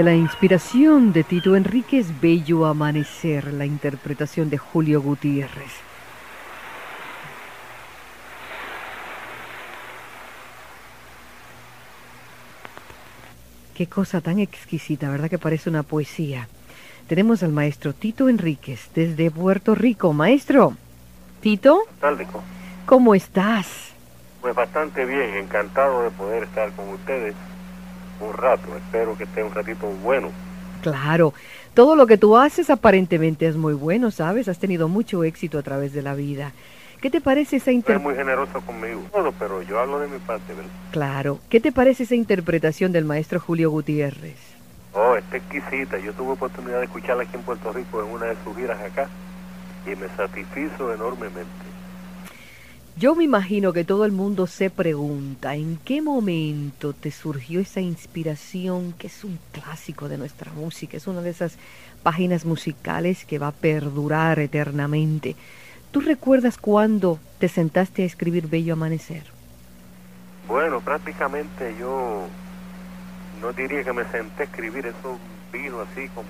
De la inspiración de Tito Enríquez, Bello Amanecer, la interpretación de Julio Gutiérrez. Qué cosa tan exquisita, ¿verdad que parece una poesía? Tenemos al maestro Tito Enríquez desde Puerto Rico. Maestro, Tito. ¿Cómo estás? Pues bastante bien, encantado de poder estar con ustedes un rato. Espero que esté un ratito bueno. Claro, todo lo que tú haces aparentemente es muy bueno, ¿sabes? Has tenido mucho éxito a través de la vida. ¿Qué te parece esa interpretación? Es muy generoso conmigo, pero yo hablo de mi parte, ¿verdad? Claro. ¿Qué te parece esa interpretación del maestro Julio Gutiérrez? Oh, está exquisita. Yo tuve oportunidad de escucharla aquí en Puerto Rico en una de sus giras acá y me satisfizo enormemente. Yo me imagino que todo el mundo se pregunta en qué momento te surgió esa inspiración que es un clásico de nuestra música, es una de esas páginas musicales que va a perdurar eternamente. ¿Tú recuerdas cuándo te sentaste a escribir Bello Amanecer? Bueno, prácticamente yo no diría que me senté a escribir, eso vino así como,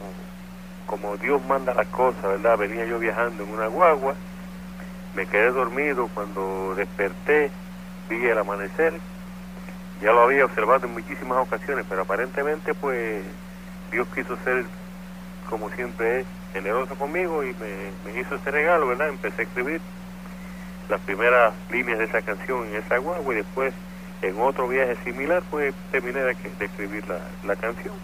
como Dios manda las cosas, ¿verdad? Venía yo viajando en una guagua me quedé dormido cuando desperté, vi el amanecer, ya lo había observado en muchísimas ocasiones, pero aparentemente pues Dios quiso ser como siempre es, generoso conmigo y me, hizo este regalo, ¿verdad? Empecé a escribir las primeras líneas de esa canción en esa guagua y después en otro viaje similar pues terminé de, escribir la, la, canción.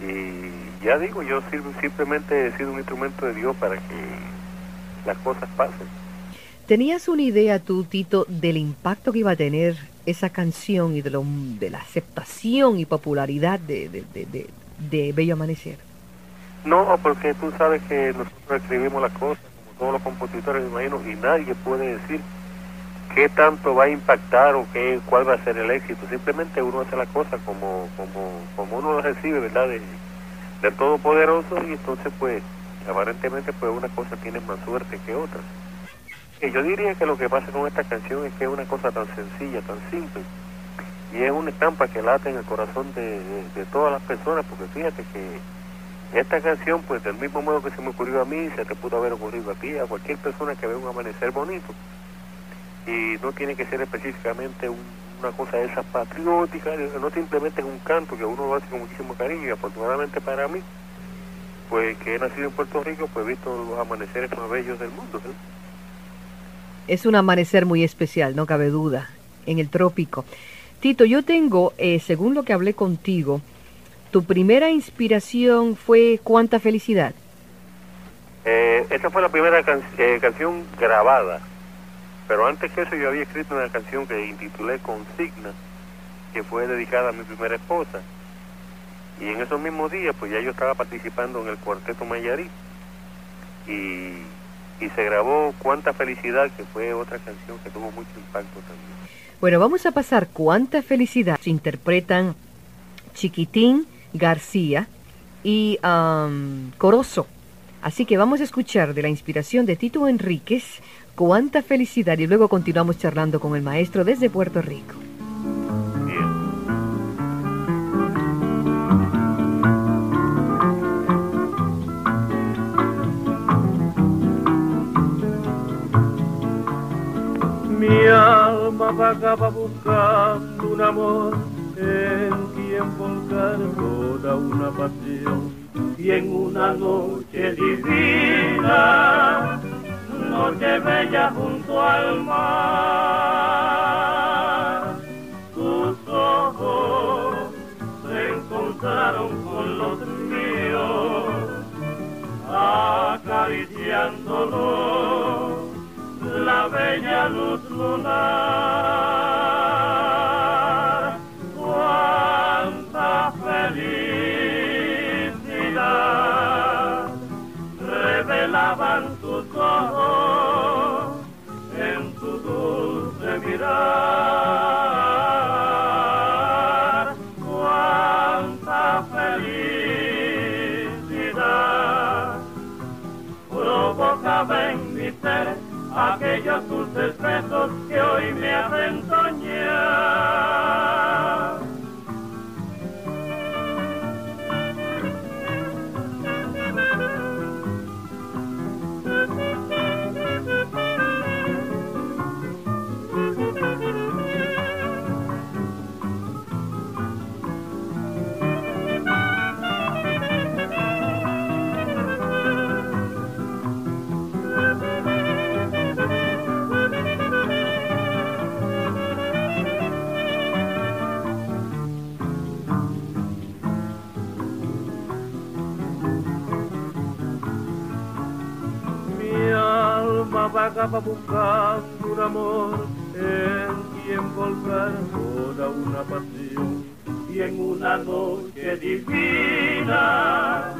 Y ya digo, yo simplemente he sido un instrumento de Dios para que las cosas pasen. ¿Tenías una idea tú, Tito, del impacto que iba a tener esa canción y de, lo, de la aceptación y popularidad de, de Bello Amanecer? No, porque tú sabes que nosotros escribimos las cosas, como todos los compositores, me imagino, y nadie puede decir qué tanto va a impactar o qué, cuál va a ser el éxito. Simplemente uno hace la cosa como, como, como uno lo recibe, ¿verdad? De, del Todopoderoso y entonces pues aparentemente pues una cosa tiene más suerte que otra. Y yo diría que lo que pasa con esta canción es que es una cosa tan sencilla, tan simple, y es una estampa que late en el corazón de, todas las personas, porque fíjate que esta canción, pues del mismo modo que se me ocurrió a mí, se te pudo haber ocurrido a ti, a cualquier persona que vea un amanecer bonito, y no tiene que ser específicamente una cosa de esas patrióticas, no simplemente es un canto que uno lo hace con muchísimo cariño, y afortunadamente para mí, pues que he nacido en Puerto Rico, pues he visto los amaneceres más bellos del mundo. Es un amanecer muy especial, no cabe duda, en el trópico. Tito, yo tengo, eh, según lo que hablé contigo, tu primera inspiración fue Cuánta felicidad. Eh, esa fue la primera eh, canción grabada, pero antes que eso yo había escrito una canción que intitulé Consigna, que fue dedicada a mi primera esposa. Y en esos mismos días, pues ya yo estaba participando en el Cuarteto Mayarí. Y, y se grabó Cuánta Felicidad, que fue otra canción que tuvo mucho impacto también. Bueno, vamos a pasar Cuánta Felicidad. Se interpretan Chiquitín García y um, Corozo. Así que vamos a escuchar de la inspiración de Tito Enríquez, Cuánta Felicidad, y luego continuamos charlando con el maestro desde Puerto Rico. Mi alma vagaba buscando un amor en quien volcar toda una pasión. Y en una noche divina, noche bella junto al mar, tus ojos se encontraron con los míos, acariciándolos la bella luz lunar. Hoy vagaba buscando un amor en quien volver toda una pasión y en una noche divina,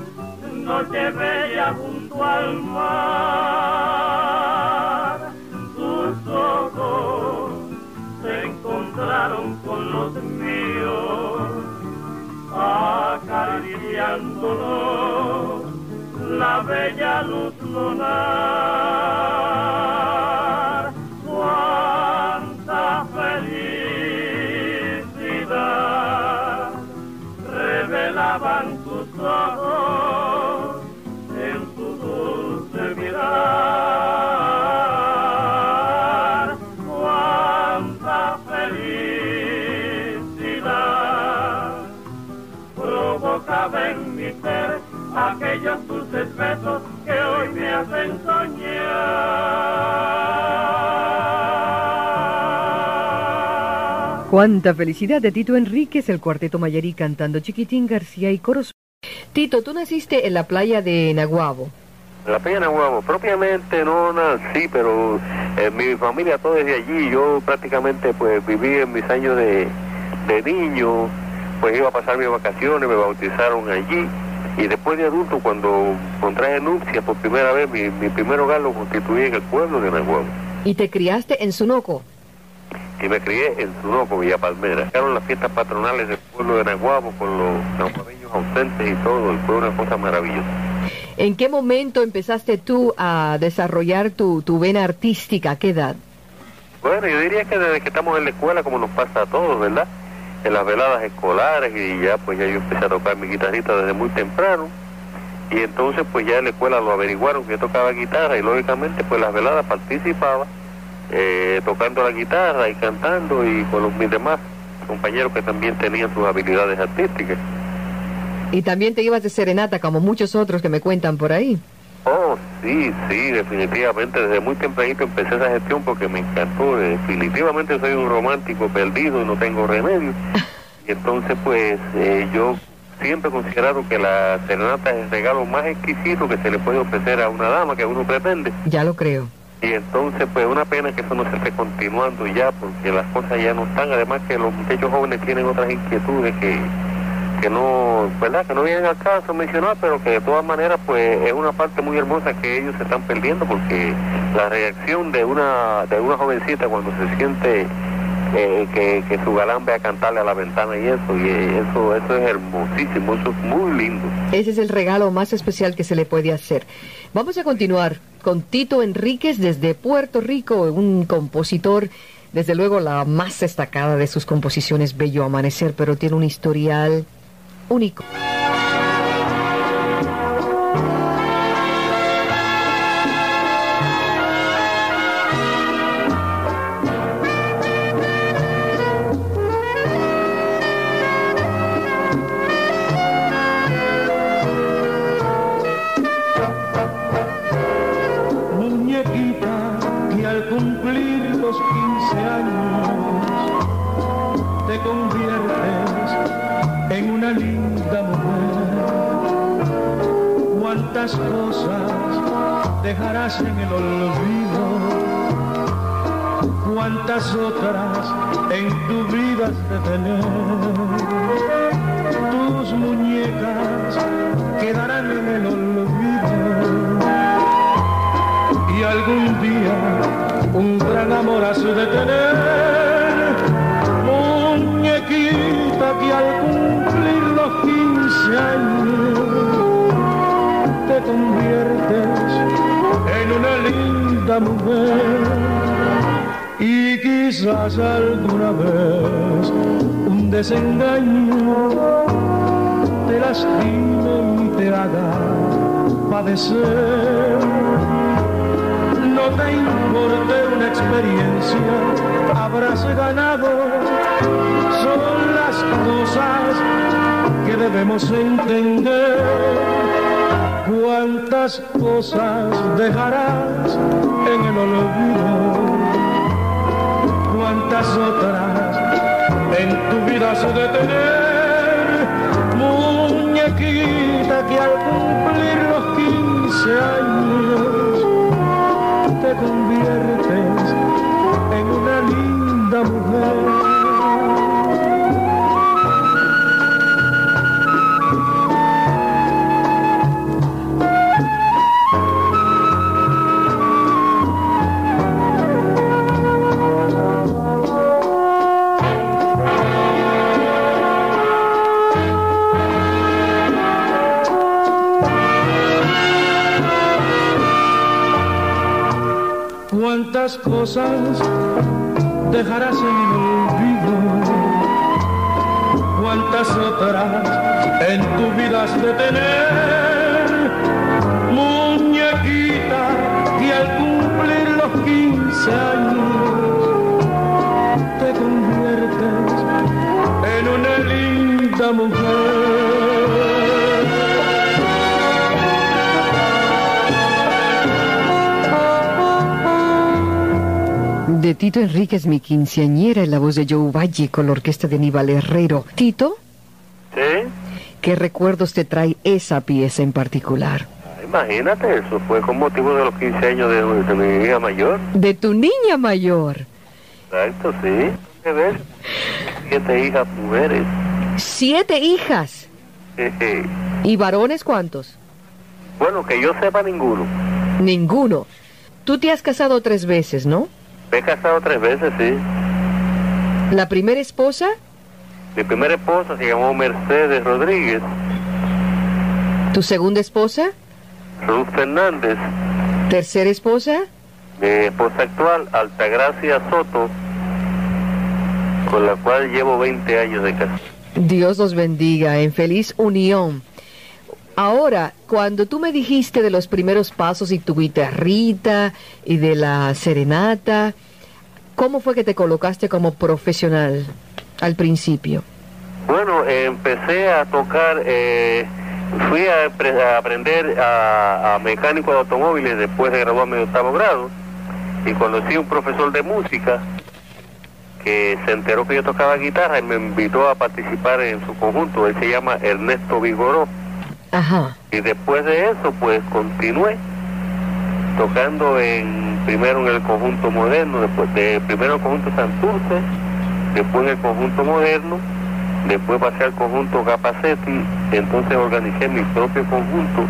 noche bella junto al mar, tus ojos se encontraron con los míos, acariciándonos la bella luz lunar. Provocaba en mi ser aquellos dulces besos que hoy me hacen soñar. Cuánta felicidad de Tito Enríquez, el cuarteto Mayarí cantando Chiquitín García y Coros. Tito, tú naciste en la playa de Naguabo. La playa de Naguabo, propiamente no nací, pero eh, mi familia todo desde allí. Yo prácticamente pues viví en mis años de, de niño pues iba a pasar mis vacaciones, me bautizaron allí. Y después de adulto, cuando contraje nupcia por primera vez, mi, mi primer hogar lo constituí en el pueblo de Nahuatl. ¿Y te criaste en Sunoco? y me crié en Sunoco, Villa Palmera. Fueron las fiestas patronales del pueblo de Nahuabo con los nahuabeños ausentes y todo, fue una cosa maravillosa. ¿En qué momento empezaste tú a desarrollar tu, tu vena artística? ¿A qué edad? Bueno, yo diría que desde que estamos en la escuela, como nos pasa a todos, ¿verdad? En las veladas escolares y ya pues ya yo empecé a tocar mi guitarrita desde muy temprano. Y entonces pues ya en la escuela lo averiguaron que yo tocaba guitarra y lógicamente pues las veladas participaba eh, tocando la guitarra y cantando y con los mis demás compañeros que también tenían sus habilidades artísticas. Y también te ibas de serenata como muchos otros que me cuentan por ahí. Oh, sí, sí, definitivamente. Desde muy tempranito empecé esa gestión porque me encantó. Definitivamente soy un romántico perdido y no tengo remedio. Y entonces, pues, eh, yo siempre he considerado que la serenata es el regalo más exquisito que se le puede ofrecer a una dama que uno pretende. Ya lo creo. Y entonces, pues, una pena que eso no se esté continuando ya, porque las cosas ya no están. Además que los muchachos jóvenes tienen otras inquietudes que, que no, ¿verdad? Que no vienen al caso mencionar, pero que de todas maneras, pues, es una parte muy hermosa que ellos se están perdiendo, porque la reacción de una, de una jovencita cuando se siente eh, que, que su galán ve a cantarle a la ventana y eso, y eso, eso es hermosísimo, eso es muy lindo. Ese es el regalo más especial que se le puede hacer. Vamos a continuar con Tito Enríquez desde Puerto Rico, un compositor, desde luego la más destacada de sus composiciones, Bello Amanecer, pero tiene un historial único. De tener. Tus muñecas quedarán en el olvido y algún día un gran amor has de tener. Muñequita que al cumplir los 15 años te conviertes en una linda mujer. Quizás alguna vez un desengaño te lastime y te haga padecer no te importe una experiencia, habrás ganado. Son las cosas que debemos entender. Cuántas cosas dejarás en el olvido, otras en tu vida has de tener. Muñequita que al cumplir los 15 años te conviertes en una linda mujer. Cosas dejarás en el olvido, cuántas otras en tu vida has de tener. Muñequita que al cumplir los 15 años te conviertes en una linda mujer. De Tito Enríquez, mi quinceañera, en la voz de Joe Valle con la orquesta de Aníbal Herrero. Tito, ¿Sí? ¿qué recuerdos te trae esa pieza en particular? Imagínate, eso fue con motivo de los 15 años de, de mi hija mayor. De tu niña mayor. Exacto, sí. Que ver, siete hijas mujeres. Siete hijas. ¿Y varones cuántos? Bueno, que yo sepa ninguno. Ninguno. Tú te has casado tres veces, ¿no? Me he casado tres veces, sí. La primera esposa, Mi primera esposa se llamó Mercedes Rodríguez, tu segunda esposa, Ruth Fernández, tercera esposa, mi esposa actual, Altagracia Soto, con la cual llevo 20 años de casado. Dios los bendiga, en feliz unión. Ahora, cuando tú me dijiste de los primeros pasos y tu guitarrita y de la serenata, ¿cómo fue que te colocaste como profesional al principio? Bueno, empecé a tocar, eh, fui a, apre- a aprender a, a mecánico de automóviles después de graduarme de octavo grado y conocí a un profesor de música que se enteró que yo tocaba guitarra y me invitó a participar en su conjunto. Él se llama Ernesto Vigoró. Ajá. Y después de eso, pues continué tocando en primero en el conjunto moderno, después de primero el conjunto Santurce, después en el conjunto moderno, después pasé al conjunto Capacetti, entonces organicé mi propio conjunto,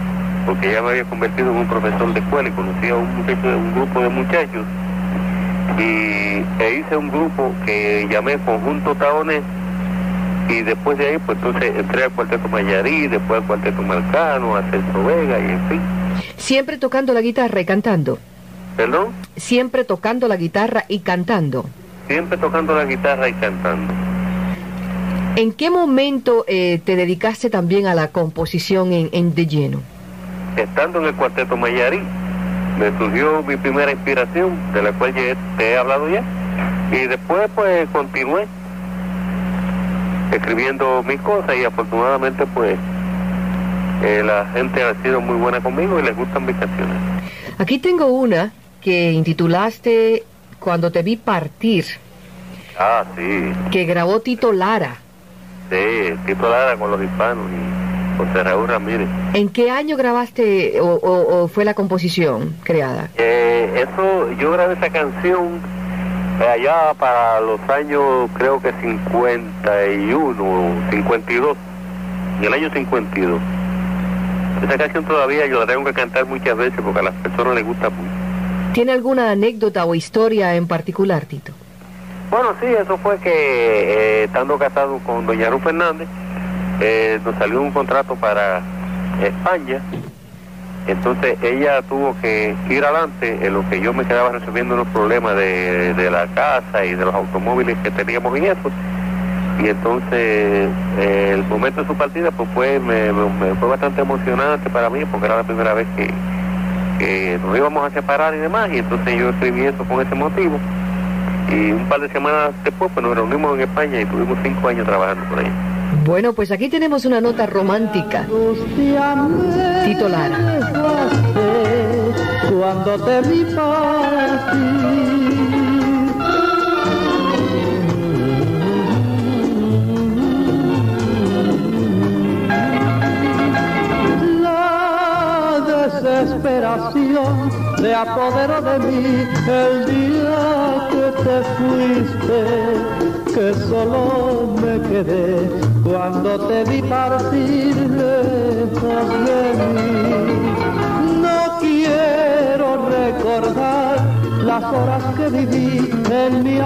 porque ya me había convertido en un profesor de escuela y conocí a un, un grupo de muchachos y e hice un grupo que llamé Conjunto Taones y después de ahí pues entonces entré al cuarteto Mayarí, después al cuarteto Marcano, a Celso Vega y en fin. Siempre tocando la guitarra y cantando. ¿Perdón? Siempre tocando la guitarra y cantando. Siempre tocando la guitarra y cantando. ¿En qué momento eh, te dedicaste también a la composición en, en de lleno? Estando en el cuarteto Mayarí, me surgió mi primera inspiración, de la cual ya te he hablado ya. Y después pues continué escribiendo mis cosas y afortunadamente pues eh, la gente ha sido muy buena conmigo y les gustan mis canciones. Aquí tengo una que intitulaste Cuando te vi partir, Ah, sí, que grabó Tito Lara. sí, Tito Lara con los hispanos y José Raúl Ramírez. ¿En qué año grabaste o, o- o fue la composición creada? Eh, eso, yo grabé esa canción allá para los años, creo que 51 o 52, en el año 52. Esa canción todavía yo la tengo que cantar muchas veces porque a las personas les gusta mucho. ¿Tiene alguna anécdota o historia en particular, Tito? Bueno, sí, eso fue que eh, estando casado con doña Ruth Fernández, eh, nos salió un contrato para España. Entonces ella tuvo que ir adelante en lo que yo me quedaba resolviendo unos problemas de, de la casa y de los automóviles que teníamos en eso. Y entonces eh, el momento de su partida pues fue, me, fue bastante emocionante para mí porque era la primera vez que, que nos íbamos a separar y demás. Y entonces yo escribí eso con ese motivo. Y un par de semanas después pues nos reunimos en España y tuvimos cinco años trabajando por ahí. Bueno, pues aquí tenemos una nota romántica. Tito. Cuando te vi la desesperación se apoderó de mí el día que te fuiste, que solo me quedé cuando te vi partir lejos de mí. No quiero recordar las horas que viví en mi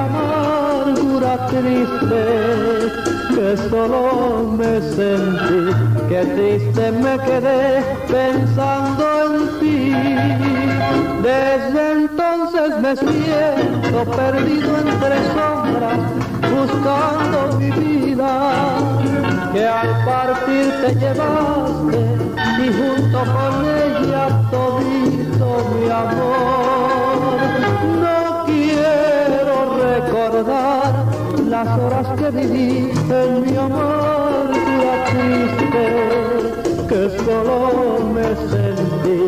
triste, que solo me sentí, que triste me quedé pensando en ti. Desde entonces me siento perdido entre sombras, buscando mi vida, que al partir te llevaste y junto con ella todito mi amor. No quiero recordar las horas que viví en mi amargura triste, que solo me sentí,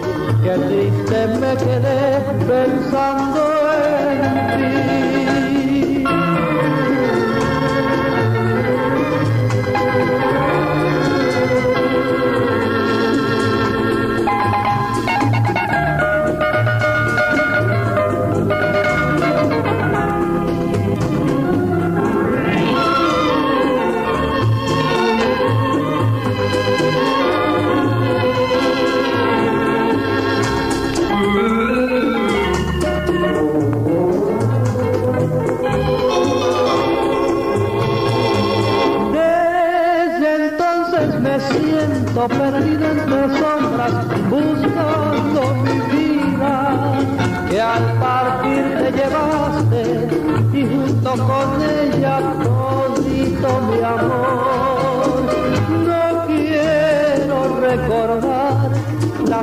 que triste me quedé pensando en ti.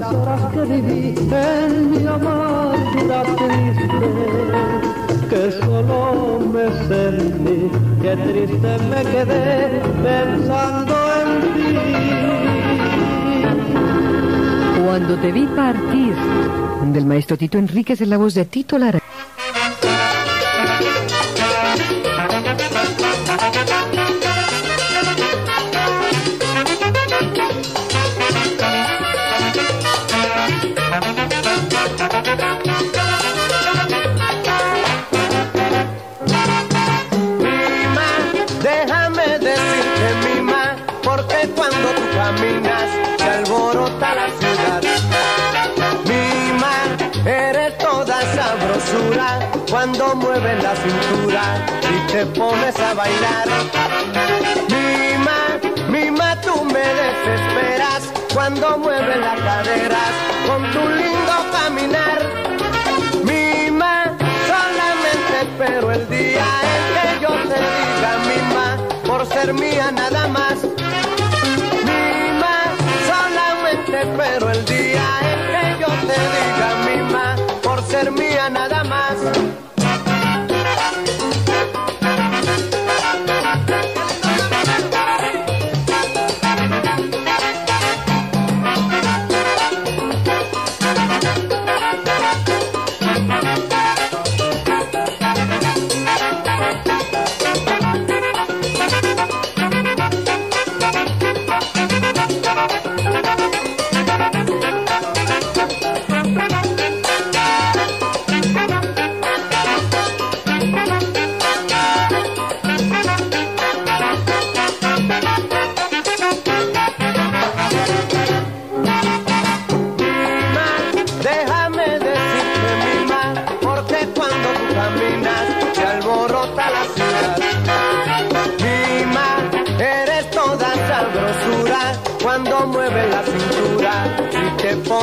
Las horas que viví en mi amargura triste, que solo me sentí, que triste me quedé pensando en ti. Cuando te vi partir, del maestro Tito Enríquez en la voz de Tito Lara. Mima, eres toda sabrosura cuando mueves la cintura y te pones a bailar. Mima, Mima, tú me desesperas cuando mueves las caderas con tu lindo caminar. Mima, solamente espero el día en que yo te diga mima, por ser mía nada más. Espero el día en que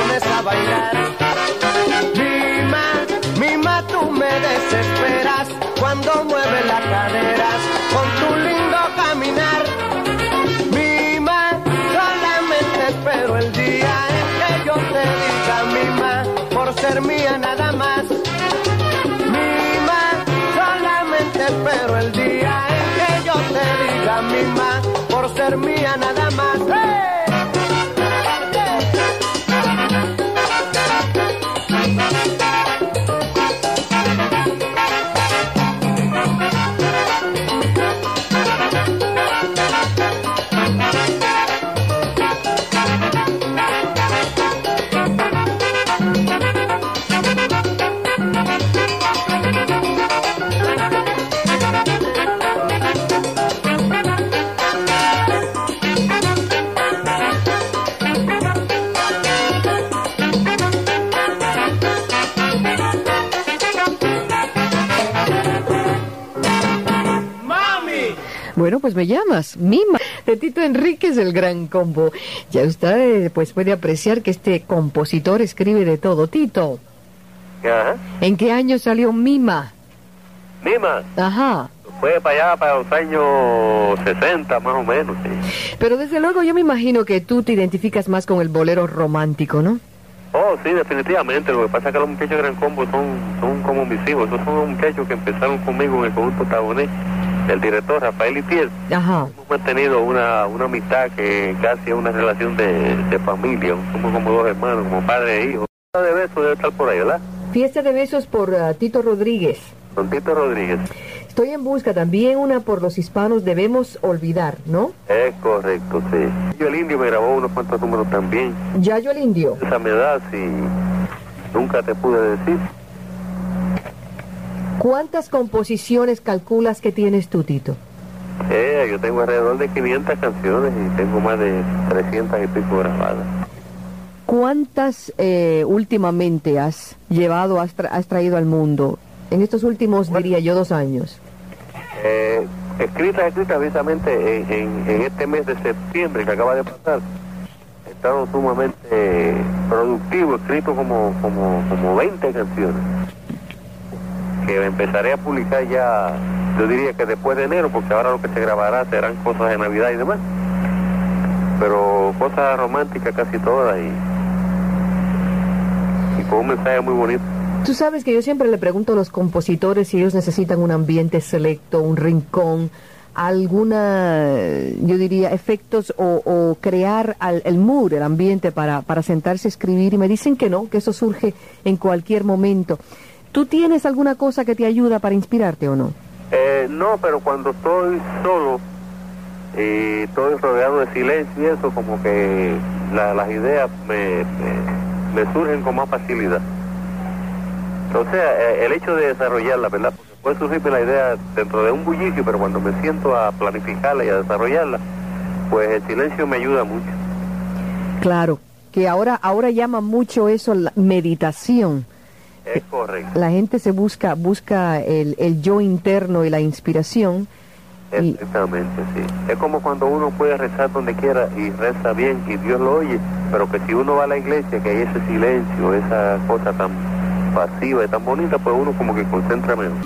pones a bailar. Mima, Mima, tú me desesperas cuando mueves las caderas con tu lindo caminar. Mima, solamente espero el día en que yo te diga mima, por ser mía nada más. Mima, solamente espero el día en que yo te diga mima, por ser mía nada más. ¡Hey! Pues me llamas, Mima, de Tito Enríquez, el gran combo. Ya usted eh, pues puede apreciar que este compositor escribe de todo. Tito, Ajá. ¿en qué año salió Mima? Mima, Ajá. fue para allá, para los años 60 más o menos, sí. Pero desde luego yo me imagino que tú te identificas más con el bolero romántico, ¿no? Oh, sí, definitivamente. Lo que pasa es que los muchachos de Gran Combo son, son como mis hijos. Esos son los muchachos que empezaron conmigo en el conjunto Taboné. El director Rafael Itiel. Ajá. Hemos mantenido una, una amistad que casi es una relación de, de familia. Somos como dos hermanos, como padre e hijo. Una de besos debe estar por ahí, ¿verdad? Fiesta de besos por ah, Tito Rodríguez. Don Tito Rodríguez. Estoy en busca también una por los hispanos debemos olvidar, ¿no? Es correcto, sí. Yo el indio me grabó unos cuantos números también. Yayo el Indio. Esa me da, si nunca te pude decir. ¿Cuántas composiciones calculas que tienes tú, Tito? Eh, yo tengo alrededor de 500 canciones y tengo más de 300 y pico grabadas. ¿Cuántas eh, últimamente has llevado, has, tra- has traído al mundo? En estos últimos, diría yo, dos años. Eh, escrita, escrita precisamente en, en- en este mes de septiembre que acaba de pasar. He estado sumamente productivo, escrito como, como, como 20 canciones. Empezaré a publicar ya, yo diría que después de enero, porque ahora lo que se grabará serán cosas de Navidad y demás. Pero cosas románticas casi todas y, y con un mensaje muy bonito. Tú sabes que yo siempre le pregunto a los compositores si ellos necesitan un ambiente selecto, un rincón, alguna, yo diría, efectos o, o crear al- el mood, el ambiente para, para sentarse a escribir y me dicen que no, que eso surge en cualquier momento. ¿Tú tienes alguna cosa que te ayuda para inspirarte o no? Eh, no, pero cuando estoy solo, y estoy rodeado de silencio y eso, como que la- las ideas me, me, me surgen con más facilidad. O sea, eh, el hecho de desarrollarla, ¿verdad? Porque puede surgirme la idea dentro de un bullicio, pero cuando me siento a planificarla y a desarrollarla, pues el silencio me ayuda mucho. Claro, que ahora, ahora llama mucho eso la meditación. Es correcto. La gente se busca, busca el, el yo interno y la inspiración. Y, Exactamente, sí. Es como cuando uno puede rezar donde quiera y reza bien y Dios lo oye, pero que si uno va a la iglesia, que hay ese silencio, esa cosa tan pasiva y tan bonita, pues uno como que concentra menos.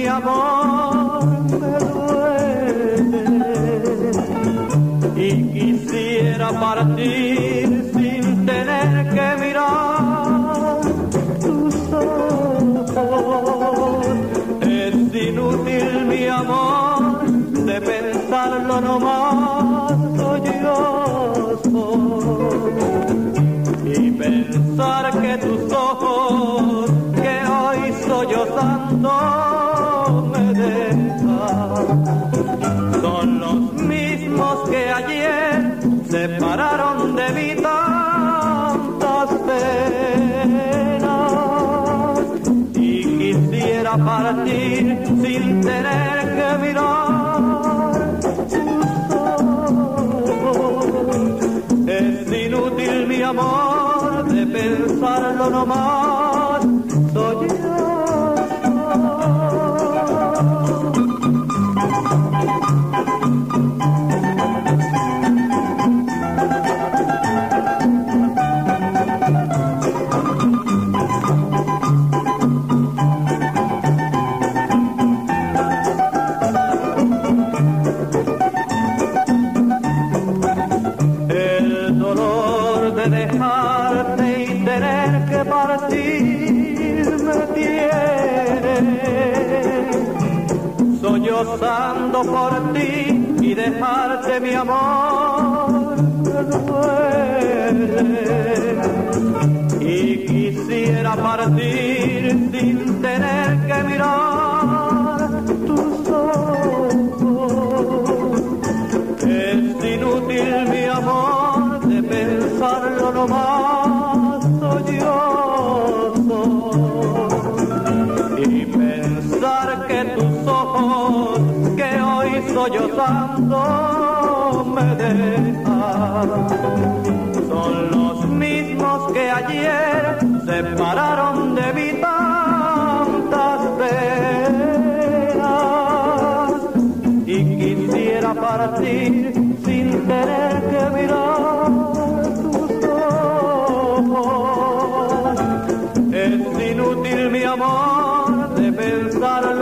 Mi amor. me sin tener que mirar tus. Es inútil mi amor de pensarlo nomás.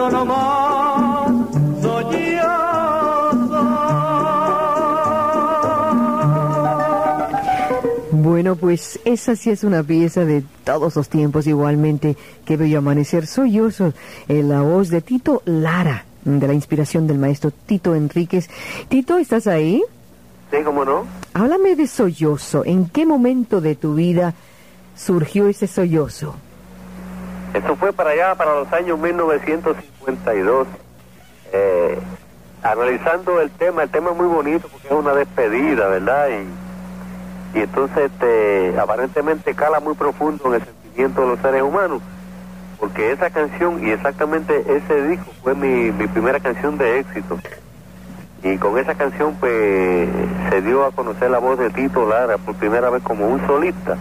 Pensarlo nomás. Soy Bueno, pues esa sí es una pieza de todos los tiempos igualmente. Qué bello amanecer. Soy yo, soy, eh, la voz de Tito Lara, de la inspiración del maestro Tito Enríquez. Tito, ¿estás ahí? Sí, cómo no. Háblame de sollozo. ¿En qué momento de tu vida surgió ese sollozo? Eso fue para allá, para los años 1952. Eh, analizando el tema, el tema es muy bonito porque es una despedida, ¿verdad? Y, y entonces este, aparentemente cala muy profundo en el sentimiento de los seres humanos, porque esa canción y exactamente ese disco fue mi, mi primera canción de éxito. Y con esa canción pues se dio a conocer la voz de Tito Lara por primera vez como un solista.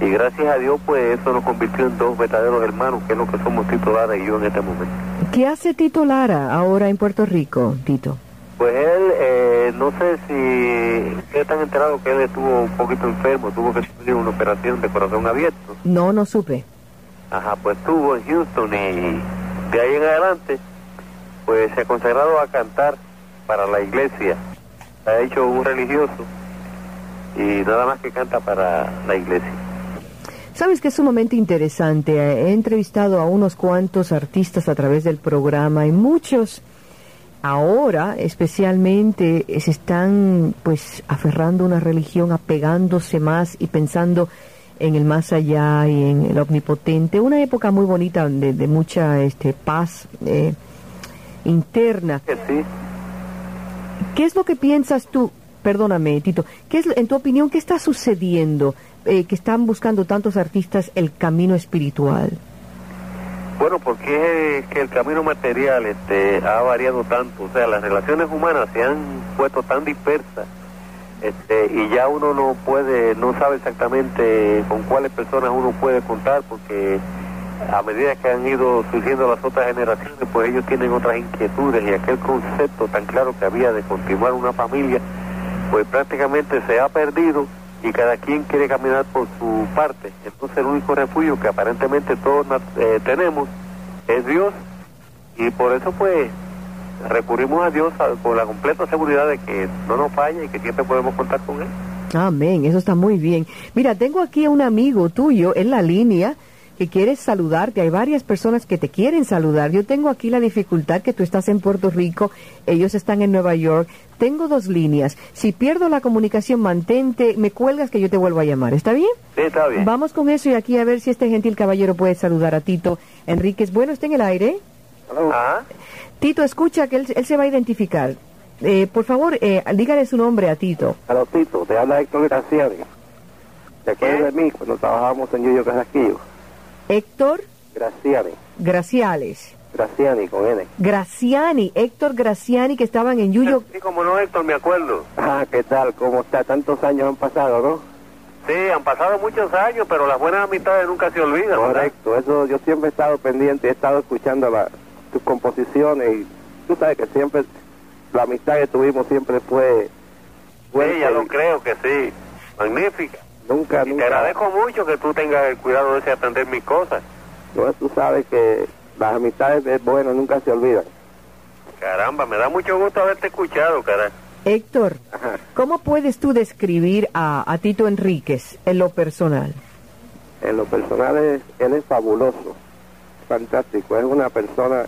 Y gracias a Dios pues eso nos convirtió en dos verdaderos hermanos, que es lo que somos Tito Lara y yo en este momento. ¿Qué hace Tito Lara ahora en Puerto Rico, Tito? Pues él, eh, no sé si están enterados que él estuvo un poquito enfermo, tuvo que sufrir una operación de corazón abierto. No, no supe. Ajá, pues estuvo en Houston y de ahí en adelante, pues se ha consagrado a cantar para la iglesia. Ha hecho un religioso y nada más que canta para la iglesia. Sabes que es sumamente interesante. He entrevistado a unos cuantos artistas a través del programa y muchos ahora especialmente se están pues aferrando a una religión, apegándose más y pensando en el más allá y en el omnipotente. Una época muy bonita de, de mucha este, paz eh, interna. Sí, ¿Qué es lo que piensas tú? Perdóname, Tito. ¿Qué es, en tu opinión, qué está sucediendo eh, que están buscando tantos artistas el camino espiritual? Bueno, porque es que el camino material este, ha variado tanto, o sea, las relaciones humanas se han puesto tan dispersas este, y ya uno no puede, no sabe exactamente con cuáles personas uno puede contar, porque a medida que han ido surgiendo las otras generaciones, pues ellos tienen otras inquietudes y aquel concepto tan claro que había de continuar una familia, pues prácticamente se ha perdido y cada quien quiere caminar por su parte. Entonces el único refugio que aparentemente todos eh, tenemos es Dios y por eso pues recurrimos a Dios con la completa seguridad de que no nos falla y que siempre podemos contar con Él. Amén, eso está muy bien. Mira, tengo aquí a un amigo tuyo en la línea que quiere saludarte. Hay varias personas que te quieren saludar. Yo tengo aquí la dificultad que tú estás en Puerto Rico, ellos están en Nueva York. Tengo dos líneas. Si pierdo la comunicación, mantente, me cuelgas que yo te vuelvo a llamar. ¿Está bien? Sí, está bien. Vamos con eso y aquí a ver si este gentil caballero puede saludar a Tito Enríquez. Bueno, está en el aire. Ah, Tito, escucha que él, él se va a identificar. Eh, por favor, eh, dígale su nombre a Tito. Aló, Tito, te habla Héctor Graciani. ¿Te acuerdas de mí cuando trabajábamos en Yuyo Carrasquillo? Héctor Graciani, Graciales. Graciani con N. Graciani, Héctor Graciani, que estaban en Yuyo. sí, como no, Héctor, me acuerdo. Ah, ¿qué tal? ¿Cómo está? Tantos años han pasado, ¿no? Sí, han pasado muchos años, pero las buenas amistades nunca se olvidan. ¿verdad? Correcto, eso yo siempre he estado pendiente, he estado escuchando la, tus composiciones y tú sabes que siempre la amistad que tuvimos siempre fue fuerte Sí, ya lo creo que sí. Magnífica. Nunca, Y te nunca. agradezco mucho que tú tengas el cuidado de ese atender mis cosas. No, tú sabes que las amistades es bueno, nunca se olvidan. Caramba, me da mucho gusto haberte escuchado, cara. Héctor, Ajá. ¿cómo puedes tú describir a, a Tito Enríquez en lo personal? En lo personal, es- él es fabuloso, fantástico. Es una persona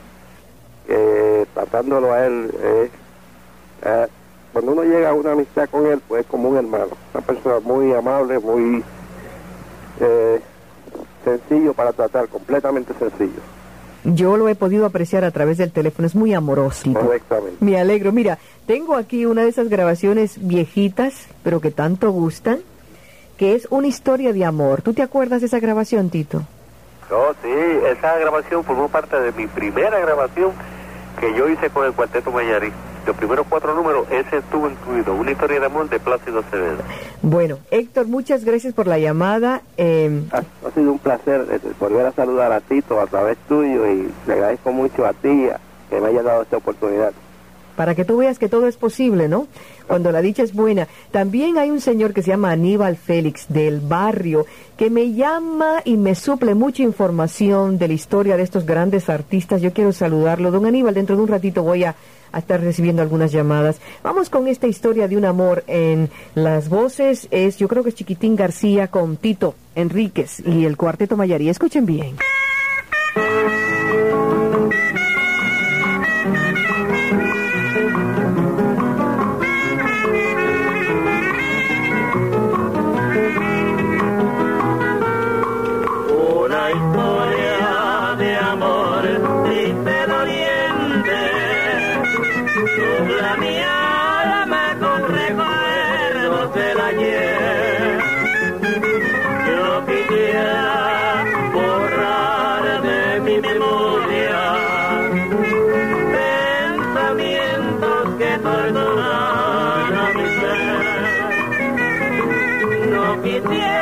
que tratándolo a él, es, eh, cuando uno llega a una amistad con él, pues es como un hermano. Una persona muy amable, muy eh, sencillo para tratar, completamente sencillo. Yo lo he podido apreciar a través del teléfono, es muy amoroso. Correctamente. Me alegro. Mira, tengo aquí una de esas grabaciones viejitas, pero que tanto gustan, que es una historia de amor. ¿Tú te acuerdas de esa grabación, Tito? Oh, sí, esa grabación formó parte de mi primera grabación que yo hice con el Cuarteto Mayarí. Los primeros cuatro números, ese estuvo incluido. Una historia de amor de Plácido Acevedo. Bueno, Héctor, muchas gracias por la llamada. Eh, Ha, ha sido un placer eh, volver a saludar a Tito a través tuyo y le agradezco mucho a ti a- que me haya dado esta oportunidad. para que tú veas que todo es posible, ¿no? Cuando la dicha es buena. También hay un señor que se llama Aníbal Félix del barrio que me llama y me suple mucha información de la historia de estos grandes artistas. Yo quiero saludarlo. Don Aníbal, dentro de un ratito voy a, a estar recibiendo algunas llamadas. Vamos con esta historia de un amor en las voces. Es, yo creo que es Chiquitín García con Tito Enríquez y el Cuarteto Mayarí. Escuchen bien. Ser. No